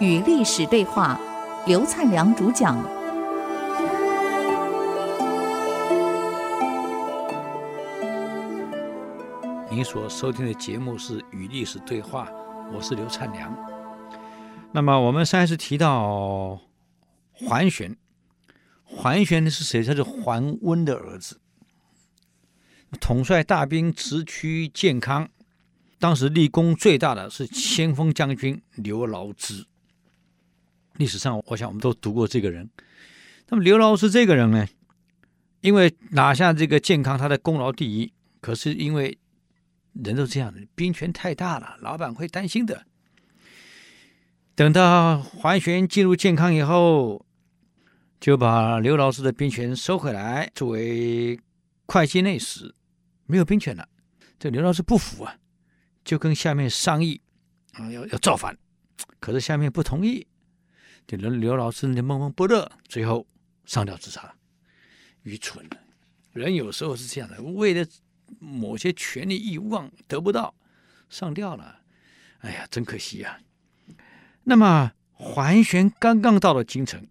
与历史对话，刘灿良主讲。您所收听的节目是《与历史对话》，我是刘灿良。那么我们上一次提到桓玄，桓玄是谁？他是桓温的儿子，统帅大兵直驱建康。当时立功最大的是先锋将军刘牢之。历史上，我想我们都读过这个人。那么刘牢之这个人呢，因为拿下这个健康，他的功劳第一。可是因为人都这样的，兵权太大了，老板会担心的。等到桓玄进入健康以后，就把刘牢之的兵权收回来，作为会稽内史，没有兵权了。这刘老师不服啊，就跟下面商议啊，要要造反，可是下面不同意。这人刘老师那闷闷不乐，最后上吊自杀，愚蠢。人有时候是这样的，为了某些权利欲望得不到，上吊了。哎呀，真可惜呀、那么桓玄刚刚到了京城，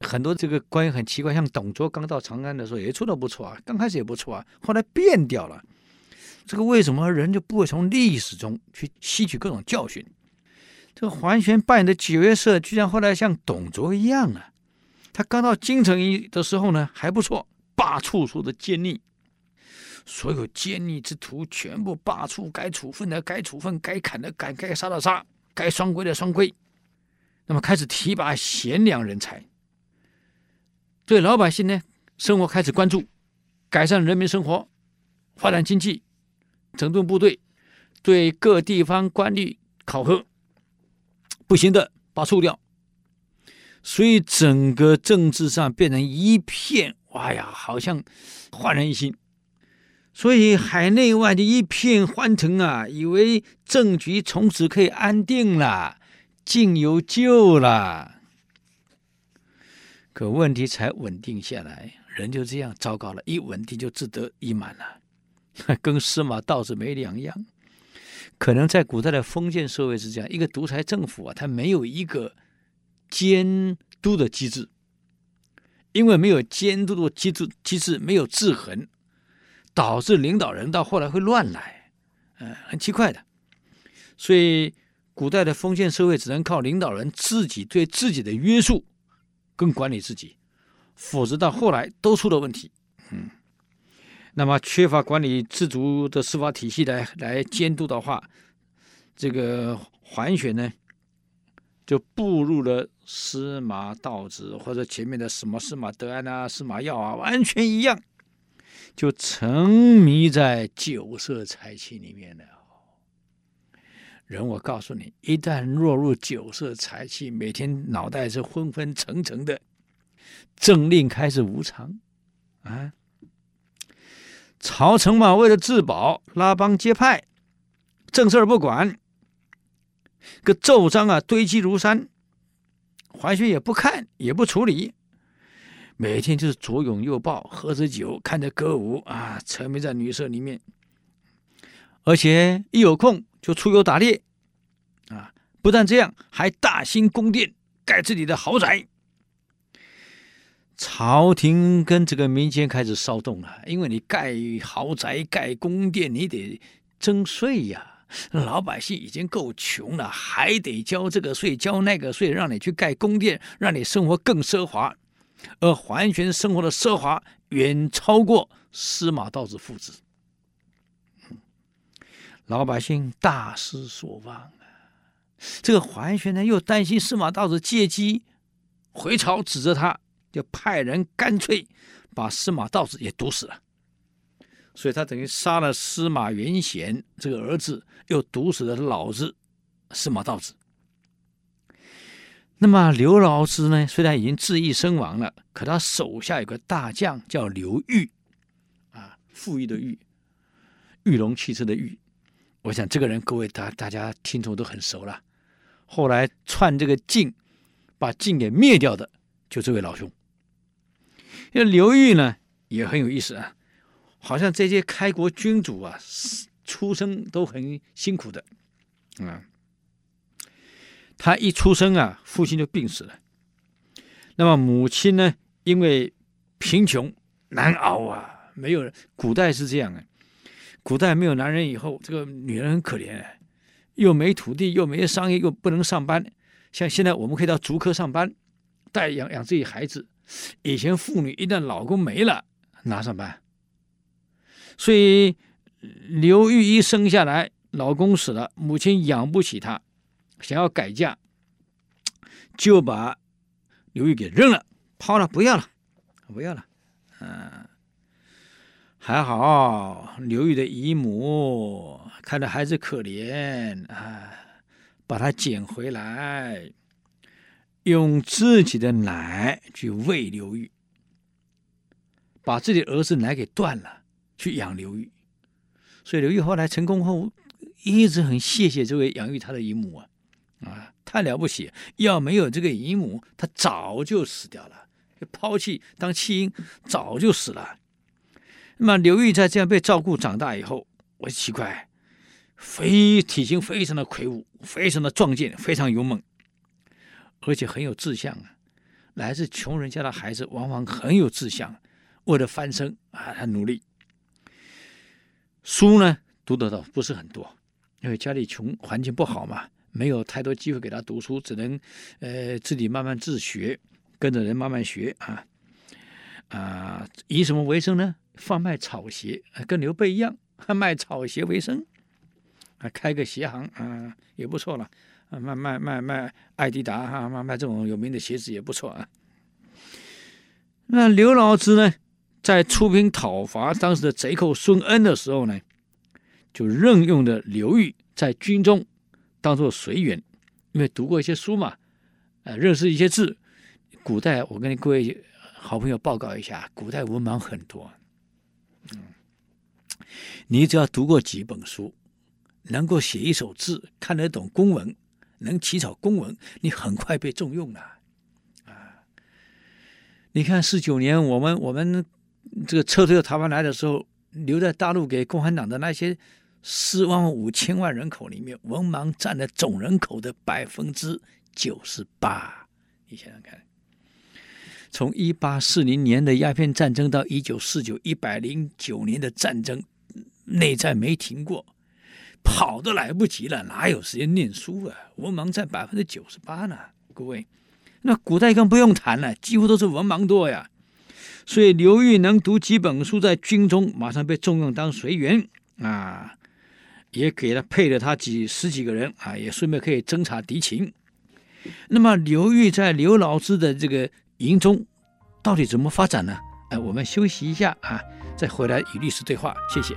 很多这个官员很奇怪，像董卓刚到长安的时候也做得不错啊，刚开始也不错啊，后来变掉了。这个为什么人就不会从历史中去吸取各种教训？这个桓玄扮演的角色，居然后来像董卓一样啊！他刚到京城一的时候呢，还不错，罢黜所的奸佞，所有奸佞之徒全部罢黜，该处分的该处分，该砍的砍，该杀的杀，该双规的双规。那么开始提拔贤良人才，对老百姓呢，生活开始关注，改善人民生活，发展经济，整顿部队，对各地方官吏考核。不行的，把除掉。所以整个政治上变成一片，哇呀，好像焕然一新。所以海内外的一片欢腾啊，以为政局从此可以安定了，竟有救了。可问题才稳定下来，人就这样糟糕了，一稳定就自得意满了，跟司马道子没两样。可能在古代的封建社会是这样，一个独裁政府啊，它没有一个监督的机制，因为没有监督的机制，机制没有制衡，导致领导人到后来会乱来，嗯，很奇怪的。所以古代的封建社会只能靠领导人自己对自己的约束更管理自己，否则到后来都出了问题，嗯。那么缺乏管理自主的司法体系来来监督的话，这个桓玄呢，就步入了司马道子或者前面的什么司马德安啊、司马曜啊，完全一样，就沉迷在酒色财气里面了。人，我告诉你，一旦落入酒色财气，每天脑袋是昏昏沉沉的，政令开始无常啊。朝臣嘛，为了自保，拉帮结派，正事儿不管，个奏章啊堆积如山，桓玄也不看，也不处理，每天就是左拥右抱，喝着酒，看着歌舞啊，沉迷在女色里面，而且一有空就出游打猎，啊，不但这样，还大兴宫殿，盖自己的豪宅。朝廷跟这个民间开始骚动了，因为你盖豪宅、盖宫殿，你得征税呀。老百姓已经够穷了，还得交这个税、交那个税，让你去盖宫殿，让你生活更奢华。而桓玄生活的奢华远超过司马道子父子，老百姓大失所望啊。这个桓玄呢，又担心司马道子借机回朝，指责他。就派人干脆把司马道子也毒死了，所以他等于杀了司马元显这个儿子，又毒死了老子司马道子。那么刘牢之呢？虽然已经自缢身亡了，可他手下有个大将叫刘豫，啊，富裕的裕，裕隆汽车的裕。我想这个人各位大大家听众都很熟了。后来篡这个晋，把晋给灭掉的，就这位老兄。这刘裕呢也很有意思啊，好像这些开国君主啊，出生都很辛苦的啊。他一出生啊，父亲就病死了。那么母亲呢，因为贫穷难熬啊，没有人。古代是这样啊，古代没有男人以后，这个女人很可怜，又没土地，又没商业，又不能上班。像现在我们可以到竹科上班，带养养自己孩子。以前妇女一旦老公没了，哪上班？所以刘玉一生下来，老公死了，母亲养不起她。想要改嫁，就把刘玉给扔了，抛了，不要了，不要了。嗯，还好刘玉的姨母看着孩子可怜啊，把他捡回来，用自己的奶去喂刘玉，把自己儿子奶给断了，去养刘玉。所以刘玉后来成功后，一直很谢谢这位养育他的姨母啊。啊，太了不起！要没有这个姨母，他早就死掉了，抛弃当弃婴，早就死了。那么刘玉在这样被照顾长大以后，我奇怪，非体型非常的魁梧，非常的壮健，非常勇猛，而且很有志向啊。来自穷人家的孩子往往很有志向，为了翻身啊，他努力。书呢读得到不是很多，因为家里穷，环境不好嘛。没有太多机会给他读书，只能呃自己慢慢自学，跟着人慢慢学啊啊！以什么为生呢？贩卖草鞋，跟刘备一样，卖草鞋为生，啊，开个鞋行啊，也不错了。啊，卖卖卖卖爱迪达哈，卖卖这种有名的鞋子也不错啊。那刘老子呢，在出兵讨伐当时的贼寇孙恩的时候呢，就任用的刘裕在军中。当做随员，因为读过一些书嘛，呃，认识一些字。古代，我跟各位好朋友报告一下，古代文盲很多。你只要读过几本书，能够写一首字，看得懂公文，能起草公文，你很快被重用了。啊，你看四九年，我们我们这个撤退到台湾来的时候，留在大陆给共产党的那些。四万五千万人口里面，文盲占了总人口的百分之九十八。你想想看，从一八四零年的鸦片战争到一九四九一百零九年的战争，内战没停过，跑都来不及了，哪有时间念书啊？文盲占百分之九十八呢，各位。那古代更不用谈了，几乎都是文盲多呀。所以刘裕能读几本书，在军中马上被重用当随员啊。也给了配了他几十几个人啊，也顺便可以侦察敌情。那么刘裕在刘老师的这个营中到底怎么发展呢？哎，我们休息一下啊，再回来与律师对话。谢谢。